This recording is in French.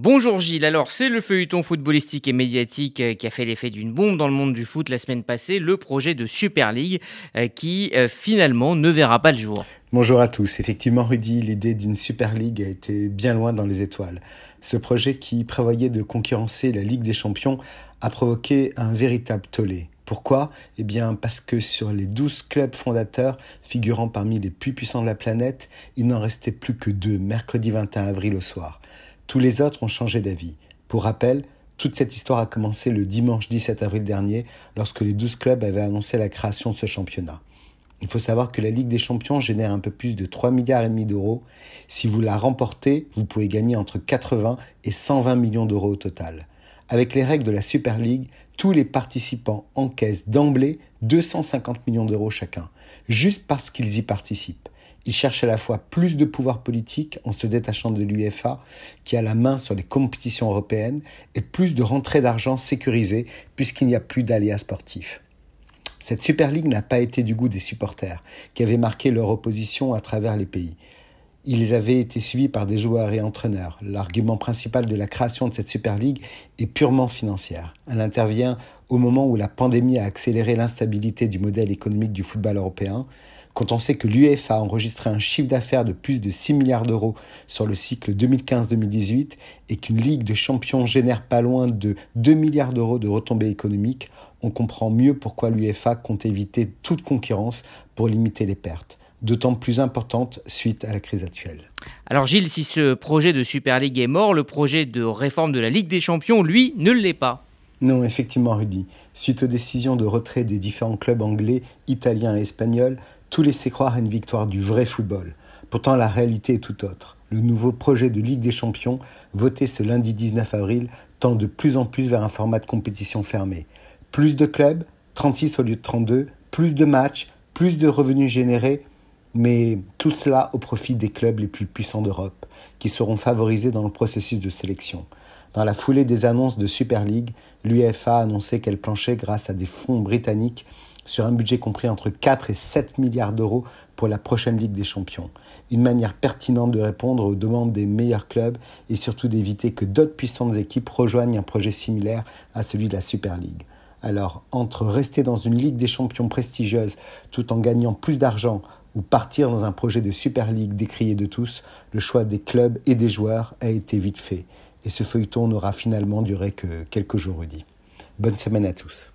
Bonjour Gilles, alors c'est le feuilleton footballistique et médiatique euh, qui a fait l'effet d'une bombe dans le monde du foot la semaine passée, le projet de Super League euh, qui euh, finalement ne verra pas le jour. Bonjour à tous, effectivement Rudy, l'idée d'une Super League a été bien loin dans les étoiles. Ce projet qui prévoyait de concurrencer la Ligue des Champions a provoqué un véritable tollé. Pourquoi? Eh bien parce que sur les 12 clubs fondateurs figurant parmi les plus puissants de la planète, il n'en restait plus que deux mercredi 21 avril au soir. Tous les autres ont changé d'avis. Pour rappel, toute cette histoire a commencé le dimanche 17 avril dernier, lorsque les 12 clubs avaient annoncé la création de ce championnat. Il faut savoir que la Ligue des Champions génère un peu plus de 3 milliards et demi d'euros. Si vous la remportez, vous pouvez gagner entre 80 et 120 millions d'euros au total. Avec les règles de la Super League, tous les participants encaissent d'emblée 250 millions d'euros chacun, juste parce qu'ils y participent. Il cherche à la fois plus de pouvoir politique en se détachant de l'UEFA, qui a la main sur les compétitions européennes, et plus de rentrées d'argent sécurisées, puisqu'il n'y a plus d'aléas sportifs. Cette Super League n'a pas été du goût des supporters, qui avaient marqué leur opposition à travers les pays. Ils avaient été suivis par des joueurs et entraîneurs. L'argument principal de la création de cette Super League est purement financière. Elle intervient au moment où la pandémie a accéléré l'instabilité du modèle économique du football européen, quand on sait que l'UEFA a enregistré un chiffre d'affaires de plus de 6 milliards d'euros sur le cycle 2015-2018 et qu'une Ligue de champions génère pas loin de 2 milliards d'euros de retombées économiques, on comprend mieux pourquoi l'UEFA compte éviter toute concurrence pour limiter les pertes d'autant plus importantes suite à la crise actuelle. Alors Gilles, si ce projet de Super League est mort, le projet de réforme de la Ligue des Champions, lui, ne l'est pas. Non, effectivement, Rudy. Suite aux décisions de retrait des différents clubs anglais, italiens et espagnols, tout laissait croire à une victoire du vrai football. Pourtant, la réalité est tout autre. Le nouveau projet de Ligue des Champions, voté ce lundi 19 avril, tend de plus en plus vers un format de compétition fermé. Plus de clubs, 36 au lieu de 32, plus de matchs, plus de revenus générés, mais tout cela au profit des clubs les plus puissants d'Europe, qui seront favorisés dans le processus de sélection. Dans la foulée des annonces de Super League, l'UEFA a annoncé qu'elle planchait grâce à des fonds britanniques sur un budget compris entre 4 et 7 milliards d'euros pour la prochaine Ligue des Champions. Une manière pertinente de répondre aux demandes des meilleurs clubs et surtout d'éviter que d'autres puissantes équipes rejoignent un projet similaire à celui de la Super League. Alors, entre rester dans une Ligue des Champions prestigieuse tout en gagnant plus d'argent ou partir dans un projet de Super League décrié de tous, le choix des clubs et des joueurs a été vite fait. Et ce feuilleton n'aura finalement duré que quelques jours, Rudy. Bonne semaine à tous.